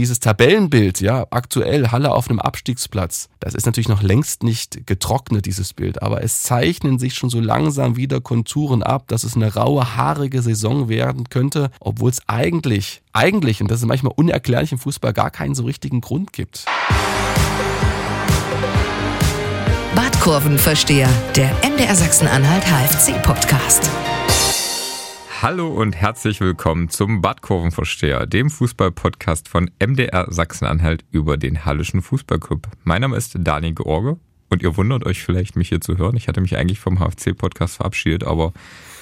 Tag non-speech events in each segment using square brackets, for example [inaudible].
dieses Tabellenbild, ja, aktuell Halle auf einem Abstiegsplatz, das ist natürlich noch längst nicht getrocknet, dieses Bild, aber es zeichnen sich schon so langsam wieder Konturen ab, dass es eine raue, haarige Saison werden könnte, obwohl es eigentlich, eigentlich, und das ist manchmal unerklärlich im Fußball, gar keinen so richtigen Grund gibt. Badkurvenversteher, der MDR Sachsen-Anhalt HFC-Podcast. Hallo und herzlich willkommen zum Badkurvenversteher, dem Fußballpodcast von MDR Sachsen-Anhalt über den Hallischen Fußballclub. Mein Name ist Daniel George und ihr wundert euch vielleicht, mich hier zu hören. Ich hatte mich eigentlich vom HFC-Podcast verabschiedet, aber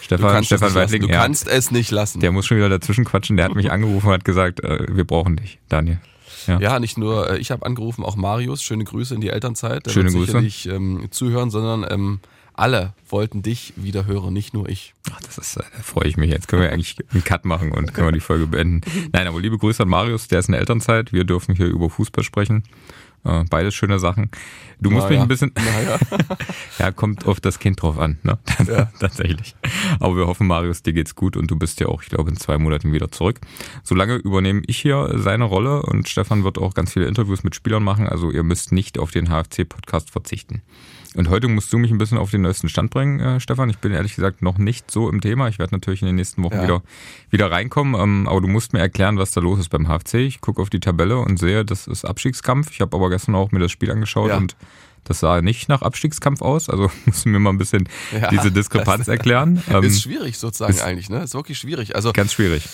Stefan, Stefan Weidling, du kannst es nicht lassen. Der muss schon wieder dazwischen quatschen. Der hat mich [laughs] angerufen und hat gesagt, äh, wir brauchen dich, Daniel. Ja, ja nicht nur äh, ich habe angerufen, auch Marius. Schöne Grüße in die Elternzeit. Der Schöne wird Grüße. nicht ähm, zuhören, sondern ähm, alle wollten dich wieder hören, nicht nur ich. Ach, das ist, da freue ich mich. Jetzt können wir eigentlich einen Cut machen und können wir die Folge beenden. [laughs] Nein, aber liebe Grüße an Marius, der ist in der Elternzeit. Wir dürfen hier über Fußball sprechen. Äh, beides schöne Sachen. Du musst Na, mich ja. ein bisschen. Ja. [laughs] ja, kommt auf das Kind drauf an, ne? Ja. [laughs] Tatsächlich. Aber wir hoffen, Marius, dir geht's gut und du bist ja auch, ich glaube, in zwei Monaten wieder zurück. Solange übernehme ich hier seine Rolle und Stefan wird auch ganz viele Interviews mit Spielern machen. Also ihr müsst nicht auf den HFC-Podcast verzichten. Und heute musst du mich ein bisschen auf den neuesten Stand bringen, äh, Stefan. Ich bin ehrlich gesagt noch nicht so im Thema. Ich werde natürlich in den nächsten Wochen ja. wieder, wieder reinkommen. Ähm, aber du musst mir erklären, was da los ist beim HFC. Ich gucke auf die Tabelle und sehe, das ist Abstiegskampf. Ich habe aber gestern auch mir das Spiel angeschaut ja. und das sah nicht nach Abstiegskampf aus. Also [laughs] musst du mir mal ein bisschen ja, diese Diskrepanz erklären. Ähm, ist schwierig sozusagen ist eigentlich, ne? Ist wirklich schwierig. Also ganz schwierig.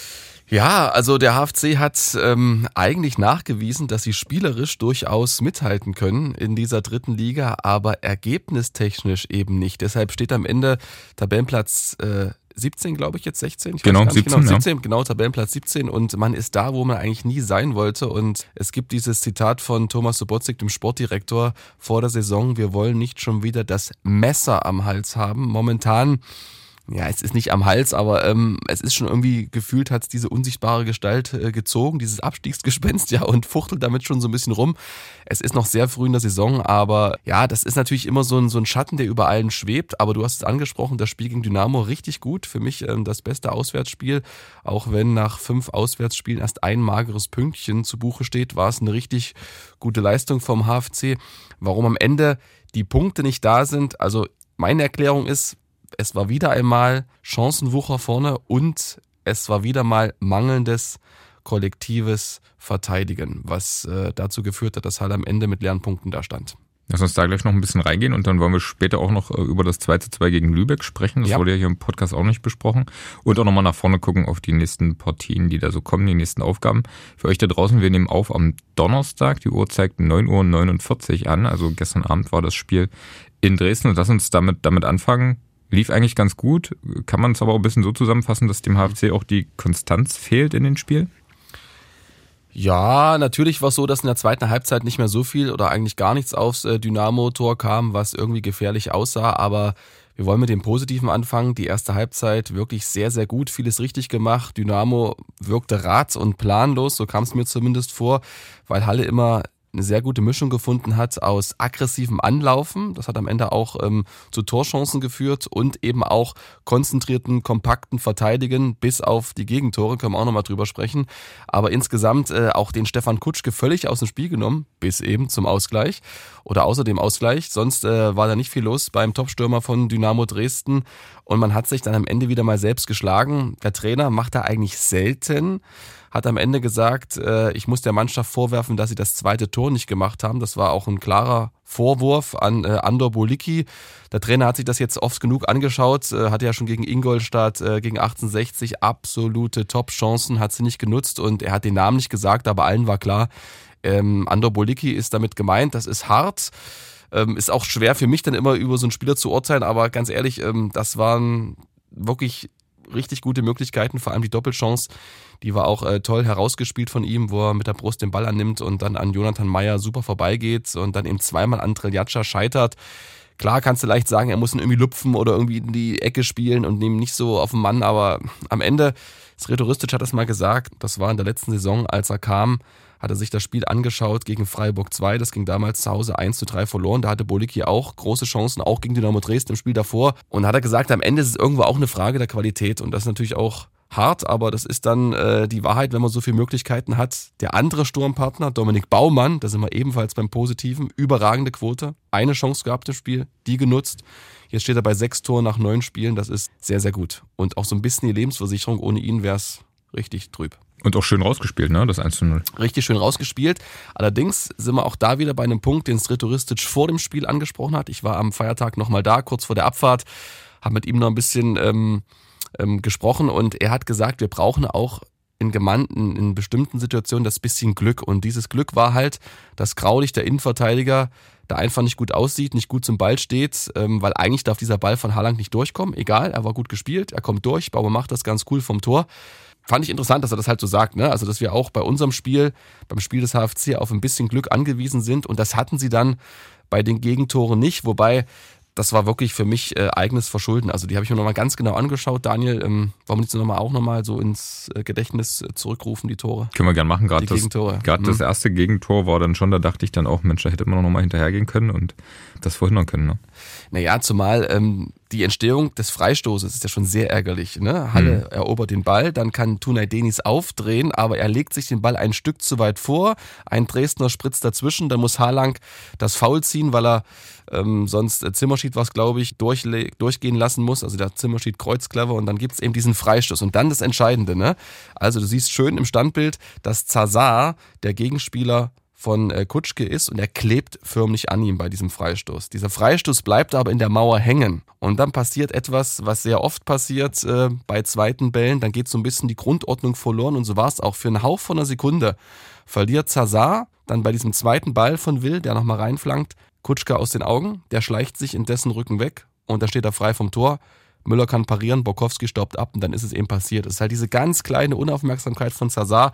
Ja, also der HFC hat ähm, eigentlich nachgewiesen, dass sie spielerisch durchaus mithalten können in dieser dritten Liga, aber ergebnistechnisch eben nicht. Deshalb steht am Ende Tabellenplatz äh, 17, glaube ich, jetzt 16. Ich genau, 17, genau, 17, ja. genau, Tabellenplatz 17 und man ist da, wo man eigentlich nie sein wollte und es gibt dieses Zitat von Thomas Sobotzig, dem Sportdirektor, vor der Saison, wir wollen nicht schon wieder das Messer am Hals haben. Momentan ja, es ist nicht am Hals, aber ähm, es ist schon irgendwie gefühlt, hat es diese unsichtbare Gestalt äh, gezogen, dieses Abstiegsgespenst, [laughs] ja, und fuchtelt damit schon so ein bisschen rum. Es ist noch sehr früh in der Saison, aber ja, das ist natürlich immer so ein, so ein Schatten, der über allen schwebt. Aber du hast es angesprochen, das Spiel gegen Dynamo richtig gut. Für mich ähm, das beste Auswärtsspiel. Auch wenn nach fünf Auswärtsspielen erst ein mageres Pünktchen zu Buche steht, war es eine richtig gute Leistung vom HFC. Warum am Ende die Punkte nicht da sind, also meine Erklärung ist, es war wieder einmal Chancenwucher vorne und es war wieder mal mangelndes kollektives Verteidigen, was äh, dazu geführt hat, dass Halle am Ende mit leeren Punkten da stand. Lass uns da gleich noch ein bisschen reingehen und dann wollen wir später auch noch äh, über das 2 zu 2 gegen Lübeck sprechen. Das ja. wurde ja hier im Podcast auch nicht besprochen. Und auch nochmal nach vorne gucken auf die nächsten Partien, die da so kommen, die nächsten Aufgaben. Für euch da draußen, wir nehmen auf am Donnerstag. Die Uhr zeigt 9.49 Uhr an. Also gestern Abend war das Spiel in Dresden und lass uns damit, damit anfangen. Lief eigentlich ganz gut. Kann man es aber auch ein bisschen so zusammenfassen, dass dem HFC auch die Konstanz fehlt in den Spielen? Ja, natürlich war es so, dass in der zweiten Halbzeit nicht mehr so viel oder eigentlich gar nichts aufs äh, Dynamo-Tor kam, was irgendwie gefährlich aussah. Aber wir wollen mit dem Positiven anfangen. Die erste Halbzeit wirklich sehr, sehr gut, vieles richtig gemacht. Dynamo wirkte rat- und planlos, so kam es mir zumindest vor, weil Halle immer eine sehr gute Mischung gefunden hat aus aggressivem Anlaufen, das hat am Ende auch ähm, zu Torchancen geführt und eben auch konzentrierten, kompakten Verteidigen bis auf die Gegentore, können wir auch nochmal drüber sprechen. Aber insgesamt äh, auch den Stefan Kutschke völlig aus dem Spiel genommen, bis eben zum Ausgleich oder außer dem Ausgleich. Sonst äh, war da nicht viel los beim Topstürmer von Dynamo Dresden und man hat sich dann am Ende wieder mal selbst geschlagen. Der Trainer macht da eigentlich selten hat am Ende gesagt, äh, ich muss der Mannschaft vorwerfen, dass sie das zweite Tor nicht gemacht haben. Das war auch ein klarer Vorwurf an äh, Andor Bolicki. Der Trainer hat sich das jetzt oft genug angeschaut, äh, hatte ja schon gegen Ingolstadt, äh, gegen 1860 absolute Top-Chancen, hat sie nicht genutzt und er hat den Namen nicht gesagt, aber allen war klar, ähm, Andor Bolicki ist damit gemeint, das ist hart. Ähm, ist auch schwer für mich dann immer über so einen Spieler zu urteilen, aber ganz ehrlich, ähm, das waren wirklich richtig gute Möglichkeiten, vor allem die Doppelchance, die war auch äh, toll herausgespielt von ihm, wo er mit der Brust den Ball annimmt und dann an Jonathan Meyer super vorbeigeht und dann eben zweimal an Triljatscha scheitert. Klar kannst du leicht sagen, er muss ihn irgendwie lupfen oder irgendwie in die Ecke spielen und nehmen nicht so auf den Mann, aber am Ende, Sretoristic hat das mal gesagt, das war in der letzten Saison, als er kam, hat er sich das Spiel angeschaut gegen Freiburg 2. Das ging damals zu Hause 1 zu 3 verloren. Da hatte Bolicki auch große Chancen, auch gegen Dynamo Dresden im Spiel davor. Und hat er gesagt, am Ende ist es irgendwo auch eine Frage der Qualität. Und das ist natürlich auch hart, aber das ist dann äh, die Wahrheit, wenn man so viele Möglichkeiten hat. Der andere Sturmpartner, Dominik Baumann, da sind wir ebenfalls beim Positiven, überragende Quote, eine Chance gehabt im Spiel, die genutzt. Jetzt steht er bei sechs Toren nach neun Spielen, das ist sehr, sehr gut. Und auch so ein bisschen die Lebensversicherung, ohne ihn wäre es richtig trüb. Und auch schön rausgespielt, ne? Das 1 zu 0. Richtig schön rausgespielt. Allerdings sind wir auch da wieder bei einem Punkt, den Sretoristic vor dem Spiel angesprochen hat. Ich war am Feiertag nochmal da, kurz vor der Abfahrt, habe mit ihm noch ein bisschen ähm, ähm, gesprochen und er hat gesagt, wir brauchen auch in Gemanden, in bestimmten Situationen das bisschen Glück. Und dieses Glück war halt, dass Graulich, der Innenverteidiger, da einfach nicht gut aussieht, nicht gut zum Ball steht, ähm, weil eigentlich darf dieser Ball von Haaland nicht durchkommen. Egal, er war gut gespielt, er kommt durch, Bauer macht das ganz cool vom Tor. Fand ich interessant, dass er das halt so sagt, ne? Also, dass wir auch bei unserem Spiel, beim Spiel des HFC auf ein bisschen Glück angewiesen sind und das hatten sie dann bei den Gegentoren nicht, wobei das war wirklich für mich äh, eigenes Verschulden. Also die habe ich mir nochmal ganz genau angeschaut. Daniel, ähm, wollen wir jetzt nochmal auch nochmal so ins äh, Gedächtnis äh, zurückrufen, die Tore? Können wir gerne machen. Gerade das, grad mhm. das erste Gegentor war dann schon, da dachte ich dann auch, Mensch, da hätte man nochmal hinterhergehen können und das verhindern können. Ne? Naja, zumal ähm, die Entstehung des Freistoßes ist ja schon sehr ärgerlich. Ne? Halle mhm. erobert den Ball, dann kann Tunay Denis aufdrehen, aber er legt sich den Ball ein Stück zu weit vor. Ein Dresdner spritzt dazwischen, dann muss Harlang das Foul ziehen, weil er ähm, sonst äh, Zimmerschied was, glaube ich, durchgehen lassen muss. Also der Zimmerschied kreuzt clever und dann gibt es eben diesen Freistoß. Und dann das Entscheidende. Ne? Also du siehst schön im Standbild, dass Zazar, der Gegenspieler, von äh, Kutschke ist und er klebt förmlich an ihm bei diesem Freistoß. Dieser Freistoß bleibt aber in der Mauer hängen. Und dann passiert etwas, was sehr oft passiert äh, bei zweiten Bällen. Dann geht so ein bisschen die Grundordnung verloren und so war es auch. Für einen Hauch von einer Sekunde verliert Zazar dann bei diesem zweiten Ball von Will, der nochmal reinflankt, Kutschke aus den Augen. Der schleicht sich in dessen Rücken weg und da steht er frei vom Tor. Müller kann parieren, Borkowski staubt ab und dann ist es eben passiert. Es ist halt diese ganz kleine Unaufmerksamkeit von Zazar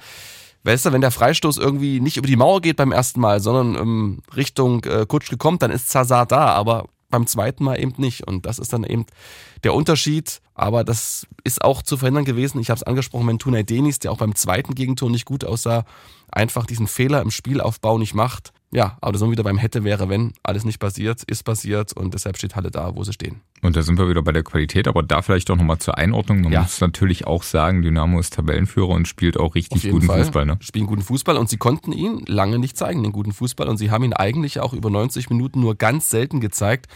Weißt du, wenn der Freistoß irgendwie nicht über die Mauer geht beim ersten Mal, sondern ähm, Richtung äh, Kutschke kommt, dann ist Zazar da, aber beim zweiten Mal eben nicht. Und das ist dann eben der Unterschied. Aber das ist auch zu verhindern gewesen. Ich habe es angesprochen, wenn Tunay Denis, der auch beim zweiten Gegentor nicht gut aussah, einfach diesen Fehler im Spielaufbau nicht macht, ja, aber das sind wir wieder beim hätte, wäre, wenn. Alles nicht passiert, ist passiert und deshalb steht Halle da, wo sie stehen. Und da sind wir wieder bei der Qualität, aber da vielleicht auch nochmal zur Einordnung. Man ja. muss natürlich auch sagen, Dynamo ist Tabellenführer und spielt auch richtig guten Fall. Fußball. Ne? Spielen guten Fußball und sie konnten ihn lange nicht zeigen, den guten Fußball. Und sie haben ihn eigentlich auch über 90 Minuten nur ganz selten gezeigt.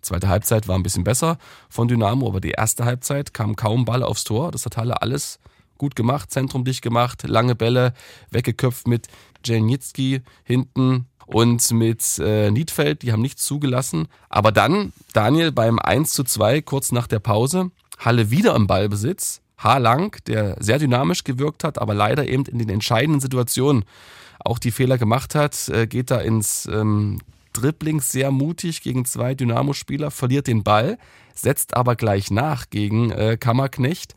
Zweite Halbzeit war ein bisschen besser von Dynamo, aber die erste Halbzeit kam kaum Ball aufs Tor. Das hat Halle alles gut gemacht, Zentrum dicht gemacht, lange Bälle, weggeköpft mit Jelnitski hinten und mit äh, Niedfeld, die haben nichts zugelassen. Aber dann, Daniel, beim 1 zu 2, kurz nach der Pause, Halle wieder im Ballbesitz. Lang, der sehr dynamisch gewirkt hat, aber leider eben in den entscheidenden Situationen auch die Fehler gemacht hat, äh, geht da ins ähm, Dribbling sehr mutig gegen zwei Dynamo-Spieler, verliert den Ball, setzt aber gleich nach gegen äh, Kammerknecht.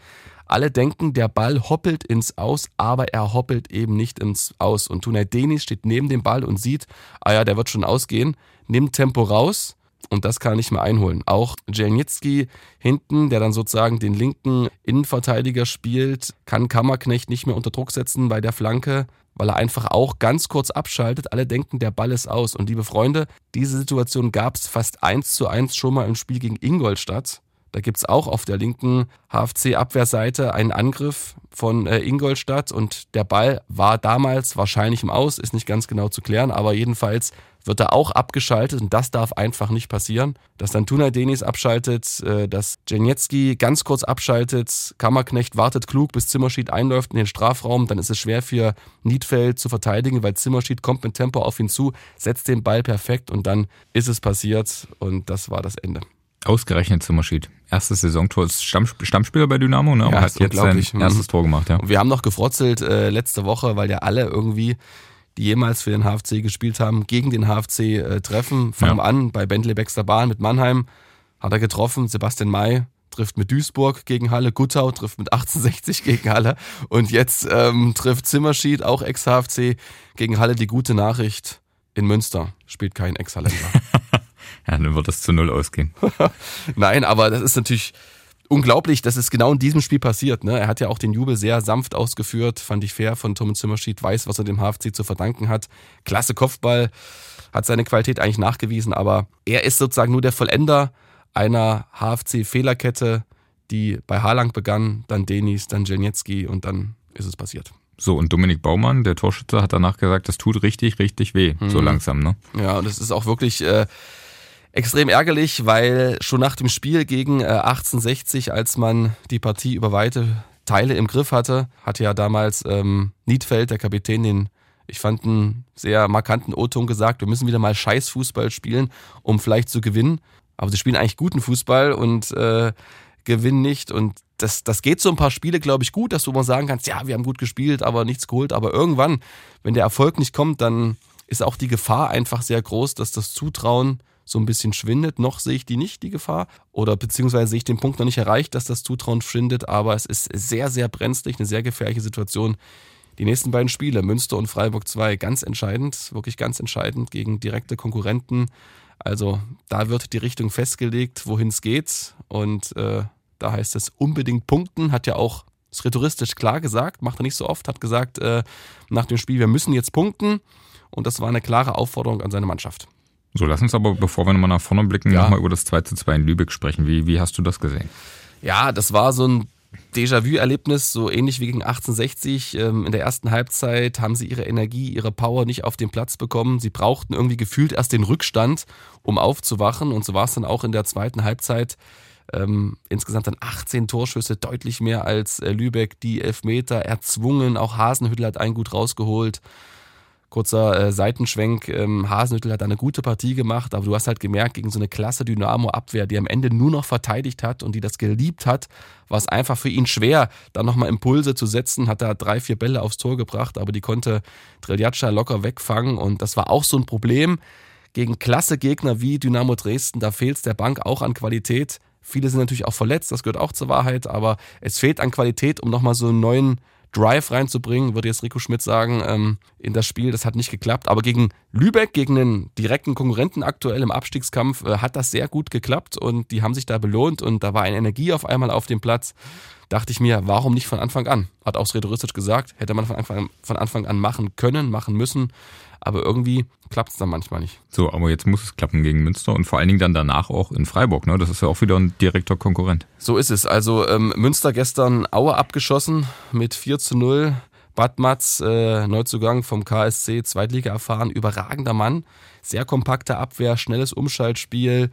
Alle denken, der Ball hoppelt ins Aus, aber er hoppelt eben nicht ins Aus. Und Tunay Denis steht neben dem Ball und sieht, ah ja, der wird schon ausgehen, nimmt Tempo raus und das kann er nicht mehr einholen. Auch Jelnitski hinten, der dann sozusagen den linken Innenverteidiger spielt, kann Kammerknecht nicht mehr unter Druck setzen bei der Flanke, weil er einfach auch ganz kurz abschaltet. Alle denken, der Ball ist aus. Und liebe Freunde, diese Situation gab es fast eins zu eins schon mal im Spiel gegen Ingolstadt. Da gibt's auch auf der linken HFC-Abwehrseite einen Angriff von äh, Ingolstadt und der Ball war damals wahrscheinlich im Aus, ist nicht ganz genau zu klären, aber jedenfalls wird er auch abgeschaltet und das darf einfach nicht passieren. Dass dann Tuna Denis abschaltet, äh, dass Jeniecki ganz kurz abschaltet, Kammerknecht wartet klug, bis Zimmerschied einläuft in den Strafraum, dann ist es schwer für Niedfeld zu verteidigen, weil Zimmerschied kommt mit Tempo auf ihn zu, setzt den Ball perfekt und dann ist es passiert und das war das Ende. Ausgerechnet Zimmerschied. Erstes Saisontor ist Stamm, Stammspieler bei Dynamo, ne? Ja, hat jetzt sein mhm. erstes Tor gemacht, ja. Und wir haben noch gefrotzelt äh, letzte Woche, weil ja alle irgendwie, die jemals für den HFC gespielt haben, gegen den HFC äh, treffen. Fangen ja. an bei Bentley Baxter Bahn mit Mannheim. Hat er getroffen. Sebastian May trifft mit Duisburg gegen Halle. Guttau trifft mit 1860 [laughs] gegen Halle. Und jetzt ähm, trifft Zimmerschied, auch Ex-HFC, gegen Halle. Die gute Nachricht in Münster spielt kein Ex-Halländer. [laughs] Ja, dann wird das zu null ausgehen. [laughs] Nein, aber das ist natürlich unglaublich, dass es genau in diesem Spiel passiert. Ne? Er hat ja auch den Jubel sehr sanft ausgeführt, fand ich fair von Tom Zimmerschied, weiß, was er dem HFC zu verdanken hat. Klasse Kopfball, hat seine Qualität eigentlich nachgewiesen, aber er ist sozusagen nur der Vollender einer HFC-Fehlerkette, die bei Haaland begann, dann Denis, dann Jelniecki und dann ist es passiert. So, und Dominik Baumann, der Torschütze, hat danach gesagt, das tut richtig, richtig weh, mhm. so langsam, ne? Ja, und das ist auch wirklich äh, extrem ärgerlich, weil schon nach dem Spiel gegen äh, 1860, als man die Partie über weite Teile im Griff hatte, hatte ja damals ähm, Niedfeld, der Kapitän, den ich fand einen sehr markanten O-Ton gesagt, wir müssen wieder mal Scheißfußball spielen, um vielleicht zu gewinnen. Aber sie spielen eigentlich guten Fußball und äh, gewinnen nicht. Und das, das geht so ein paar Spiele, glaube ich, gut, dass du mal sagen kannst, ja, wir haben gut gespielt, aber nichts geholt. Aber irgendwann, wenn der Erfolg nicht kommt, dann ist auch die Gefahr einfach sehr groß, dass das Zutrauen so ein bisschen schwindet. Noch sehe ich die nicht, die Gefahr. Oder beziehungsweise sehe ich den Punkt noch nicht erreicht, dass das Zutrauen schwindet. Aber es ist sehr, sehr brenzlig, eine sehr gefährliche Situation. Die nächsten beiden Spiele, Münster und Freiburg 2, ganz entscheidend, wirklich ganz entscheidend gegen direkte Konkurrenten. Also da wird die Richtung festgelegt, wohin es geht. Und äh, da heißt es unbedingt punkten, hat ja auch ist rhetoristisch klar gesagt, macht er nicht so oft, hat gesagt äh, nach dem Spiel, wir müssen jetzt punkten. Und das war eine klare Aufforderung an seine Mannschaft. So, lass uns aber, bevor wir nochmal nach vorne blicken, ja. nochmal über das 2 zu 2 in Lübeck sprechen. Wie, wie hast du das gesehen? Ja, das war so ein Déjà-vu-Erlebnis, so ähnlich wie gegen 1860. Ähm, in der ersten Halbzeit haben sie ihre Energie, ihre Power nicht auf den Platz bekommen. Sie brauchten irgendwie gefühlt erst den Rückstand, um aufzuwachen. Und so war es dann auch in der zweiten Halbzeit. Ähm, insgesamt dann 18 Torschüsse, deutlich mehr als äh, Lübeck, die Elfmeter erzwungen. Auch Hasenhüttel hat einen gut rausgeholt. Kurzer äh, Seitenschwenk, ähm, Hasenhüttel hat eine gute Partie gemacht, aber du hast halt gemerkt, gegen so eine klasse Dynamo-Abwehr, die am Ende nur noch verteidigt hat und die das geliebt hat, war es einfach für ihn schwer, da nochmal Impulse zu setzen, hat da drei, vier Bälle aufs Tor gebracht, aber die konnte Triljatscha locker wegfangen und das war auch so ein Problem gegen klasse Gegner wie Dynamo Dresden, da fehlt es der Bank auch an Qualität. Viele sind natürlich auch verletzt, das gehört auch zur Wahrheit, aber es fehlt an Qualität, um nochmal so einen neuen Drive reinzubringen, würde jetzt Rico Schmidt sagen, ähm, in das Spiel. Das hat nicht geklappt. Aber gegen Lübeck, gegen einen direkten Konkurrenten aktuell im Abstiegskampf, äh, hat das sehr gut geklappt und die haben sich da belohnt und da war eine Energie auf einmal auf dem Platz. Dachte ich mir, warum nicht von Anfang an? Hat auch rhetoristisch gesagt, hätte man von Anfang, von Anfang an machen können, machen müssen aber irgendwie klappt es dann manchmal nicht. So, aber jetzt muss es klappen gegen Münster und vor allen Dingen dann danach auch in Freiburg. Ne? Das ist ja auch wieder ein direkter Konkurrent. So ist es. Also ähm, Münster gestern Aue abgeschossen mit 4 zu 0. Bad Matz, äh, Neuzugang vom KSC, Zweitliga erfahren, überragender Mann. Sehr kompakte Abwehr, schnelles Umschaltspiel,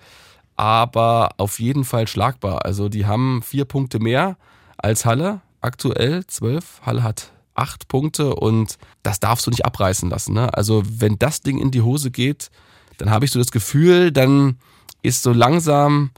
aber auf jeden Fall schlagbar. Also die haben vier Punkte mehr als Halle, aktuell zwölf. Halle hat acht Punkte und das darfst du nicht abreißen lassen. Ne? Also wenn das Ding in die Hose geht, dann habe ich so das Gefühl, dann ist so langsam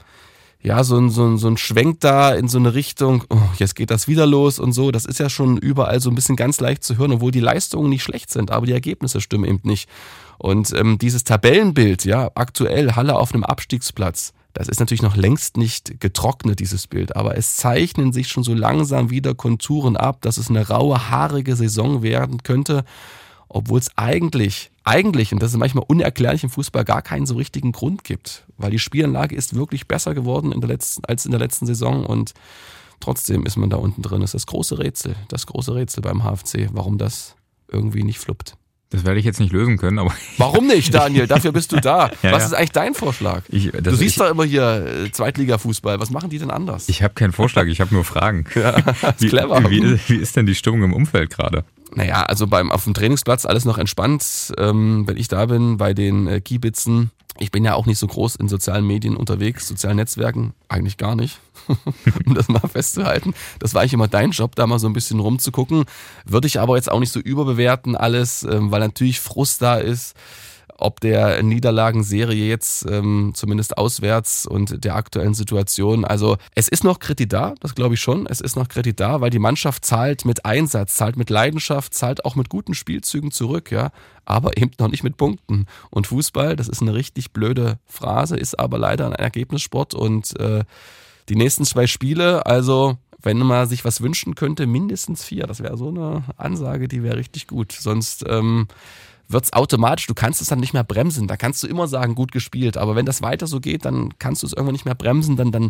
ja so ein, so, ein, so ein Schwenk da in so eine Richtung, oh, jetzt geht das wieder los und so. Das ist ja schon überall so ein bisschen ganz leicht zu hören, obwohl die Leistungen nicht schlecht sind, aber die Ergebnisse stimmen eben nicht. Und ähm, dieses Tabellenbild, ja, aktuell Halle auf einem Abstiegsplatz, das ist natürlich noch längst nicht getrocknet, dieses Bild, aber es zeichnen sich schon so langsam wieder Konturen ab, dass es eine raue, haarige Saison werden könnte, obwohl es eigentlich, eigentlich, und das ist manchmal unerklärlich im Fußball, gar keinen so richtigen Grund gibt, weil die Spielanlage ist wirklich besser geworden in der letzten, als in der letzten Saison und trotzdem ist man da unten drin. Das ist das große Rätsel, das große Rätsel beim HFC, warum das irgendwie nicht fluppt. Das werde ich jetzt nicht lösen können, aber. Warum nicht, [laughs] Daniel? Dafür bist du da. ja, Was ist eigentlich dein Vorschlag? Ich, du siehst ich, doch immer hier äh, Zweitliga-Fußball. Was machen die denn anders? Ich habe keinen Vorschlag, ich habe nur Fragen. [laughs] ja, ist wie, clever. Wie, wie, ist denn die Stimmung im Umfeld gerade? Naja, also beim auf dem Trainingsplatz alles noch entspannt. Ähm, wenn ich da bin bei den äh, Kiebitzen, ich bin ja auch nicht so groß in sozialen Medien unterwegs, sozialen Netzwerken, eigentlich gar nicht, [laughs] um das mal festzuhalten. Das war eigentlich immer dein Job, da mal so ein bisschen rumzugucken. Würde ich aber jetzt auch nicht so überbewerten alles, ähm, weil natürlich Frust da ist ob der Niederlagenserie jetzt ähm, zumindest auswärts und der aktuellen Situation. Also es ist noch Kredit da, das glaube ich schon. Es ist noch Kredit da, weil die Mannschaft zahlt mit Einsatz, zahlt mit Leidenschaft, zahlt auch mit guten Spielzügen zurück, ja, aber eben noch nicht mit Punkten. Und Fußball, das ist eine richtig blöde Phrase, ist aber leider ein Ergebnissport und äh, die nächsten zwei Spiele, also wenn man sich was wünschen könnte, mindestens vier. Das wäre so eine Ansage, die wäre richtig gut. Sonst ähm, wird es automatisch, du kannst es dann nicht mehr bremsen. Da kannst du immer sagen, gut gespielt. Aber wenn das weiter so geht, dann kannst du es irgendwann nicht mehr bremsen, dann, dann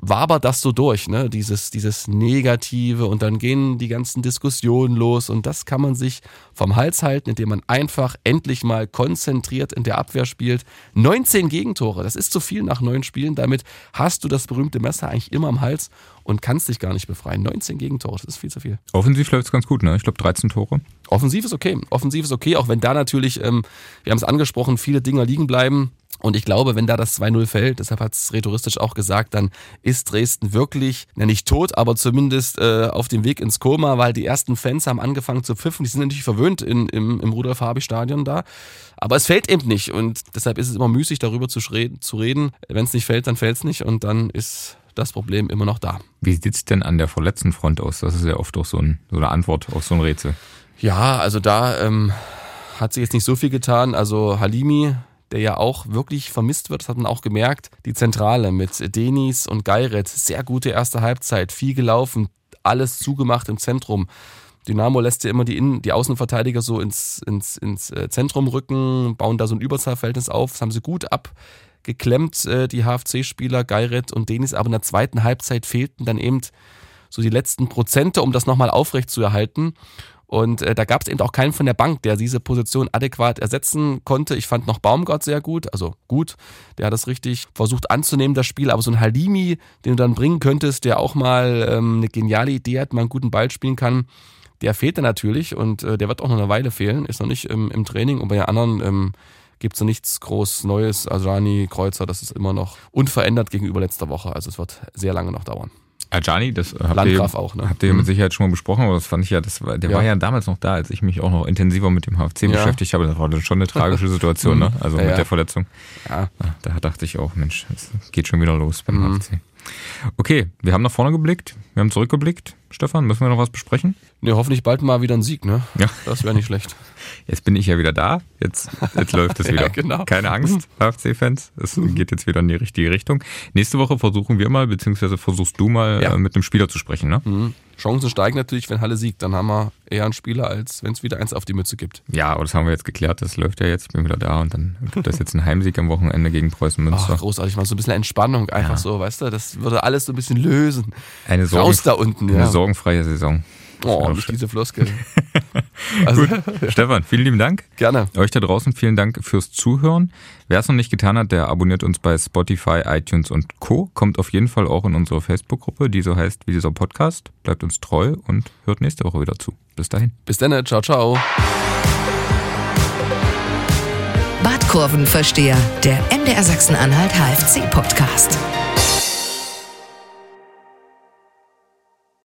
wabert das so durch, ne? Dieses, dieses Negative und dann gehen die ganzen Diskussionen los und das kann man sich vom Hals halten, indem man einfach endlich mal konzentriert in der Abwehr spielt. 19 Gegentore, das ist zu viel nach neun Spielen. Damit hast du das berühmte Messer eigentlich immer am Hals und kannst dich gar nicht befreien. 19 Gegentore, das ist viel zu viel. Offensiv läuft es ganz gut, ne? Ich glaube 13 Tore. Offensiv ist okay. Offensiv ist okay, auch wenn da natürlich, ähm, wir haben es angesprochen, viele Dinger liegen bleiben. Und ich glaube, wenn da das 2-0 fällt, deshalb hat es rhetoristisch auch gesagt, dann ist Dresden wirklich, ja nicht tot, aber zumindest äh, auf dem Weg ins Koma, weil die ersten Fans haben angefangen zu pfiffen. Die sind natürlich verwöhnt in, im, im Rudolf-Habich-Stadion da. Aber es fällt eben nicht. Und deshalb ist es immer müßig, darüber zu, zu reden. Wenn es nicht fällt, dann fällt es nicht. Und dann ist das Problem immer noch da. Wie sieht es denn an der verletzten Front aus? Das ist ja oft auch so, ein, so eine Antwort auf so ein Rätsel. Ja, also da ähm, hat sich jetzt nicht so viel getan. Also Halimi, der ja auch wirklich vermisst wird, das hat man auch gemerkt. Die Zentrale mit Denis und Geiret, sehr gute erste Halbzeit, viel gelaufen, alles zugemacht im Zentrum. Dynamo lässt ja immer die, Innen-, die Außenverteidiger so ins, ins, ins äh, Zentrum rücken, bauen da so ein Überzahlverhältnis auf. Das haben sie gut abgeklemmt, äh, die HFC-Spieler, Geiret und Denis. Aber in der zweiten Halbzeit fehlten dann eben so die letzten Prozente, um das nochmal aufrecht zu erhalten. Und äh, da gab es eben auch keinen von der Bank, der diese Position adäquat ersetzen konnte. Ich fand noch Baumgart sehr gut, also gut. Der hat das richtig versucht anzunehmen, das Spiel. Aber so ein Halimi, den du dann bringen könntest, der auch mal ähm, eine geniale Idee hat, mal einen guten Ball spielen kann, der fehlt dann natürlich und äh, der wird auch noch eine Weile fehlen, ist noch nicht im, im Training. Und bei den anderen ähm, gibt es nichts groß Neues. Ajani, Kreuzer, das ist immer noch unverändert gegenüber letzter Woche. Also es wird sehr lange noch dauern. Ajani, das habt ihr, auch, ne? habt ihr mit mhm. Sicherheit schon mal besprochen, aber das fand ich ja, das war, der ja. war ja damals noch da, als ich mich auch noch intensiver mit dem HFC ja. beschäftigt habe. Das war dann schon eine tragische Situation, [laughs] ne? Also ja, mit der Verletzung. Ja. Da dachte ich auch, Mensch, es geht schon wieder los beim mhm. HFC. Okay, wir haben nach vorne geblickt, wir haben zurückgeblickt. Stefan, müssen wir noch was besprechen? Ne, hoffentlich bald mal wieder ein Sieg, ne? Ja. Das wäre nicht schlecht. [laughs] Jetzt bin ich ja wieder da. Jetzt, jetzt läuft es [laughs] wieder. ja, genau. Keine Angst, [laughs] HFC-Fans. Es geht jetzt wieder in die richtige Richtung. Nächste Woche versuchen wir mal, beziehungsweise versuchst du mal ja. äh, mit einem Spieler zu sprechen, ne? Mhm. Chancen steigen natürlich, wenn Halle siegt. Dann haben wir eher einen Spieler, als wenn es wieder eins auf die Mütze gibt. Ja, aber das haben wir jetzt geklärt. Das läuft ja jetzt. Ich bin wieder da und dann gibt es jetzt einen Heimsieg am Wochenende gegen Preußen Münster. Ach, großartig. Mal so ein bisschen Entspannung. Einfach ja. so, weißt du? Das würde alles so ein bisschen lösen. Eine Sorgen, Raus da unten. Eine ja. sorgenfreie Saison. Oh, nicht diese Floskel. [laughs] also, Gut. Stefan, vielen lieben Dank. Gerne. Euch da draußen vielen Dank fürs Zuhören. Wer es noch nicht getan hat, der abonniert uns bei Spotify, iTunes und Co. Kommt auf jeden Fall auch in unsere Facebook-Gruppe, die so heißt wie dieser Podcast. Bleibt uns treu und hört nächste Woche wieder zu. Bis dahin. Bis dann. Ciao, ciao. Badkurvenversteher, der MDR Sachsen-Anhalt HFC-Podcast.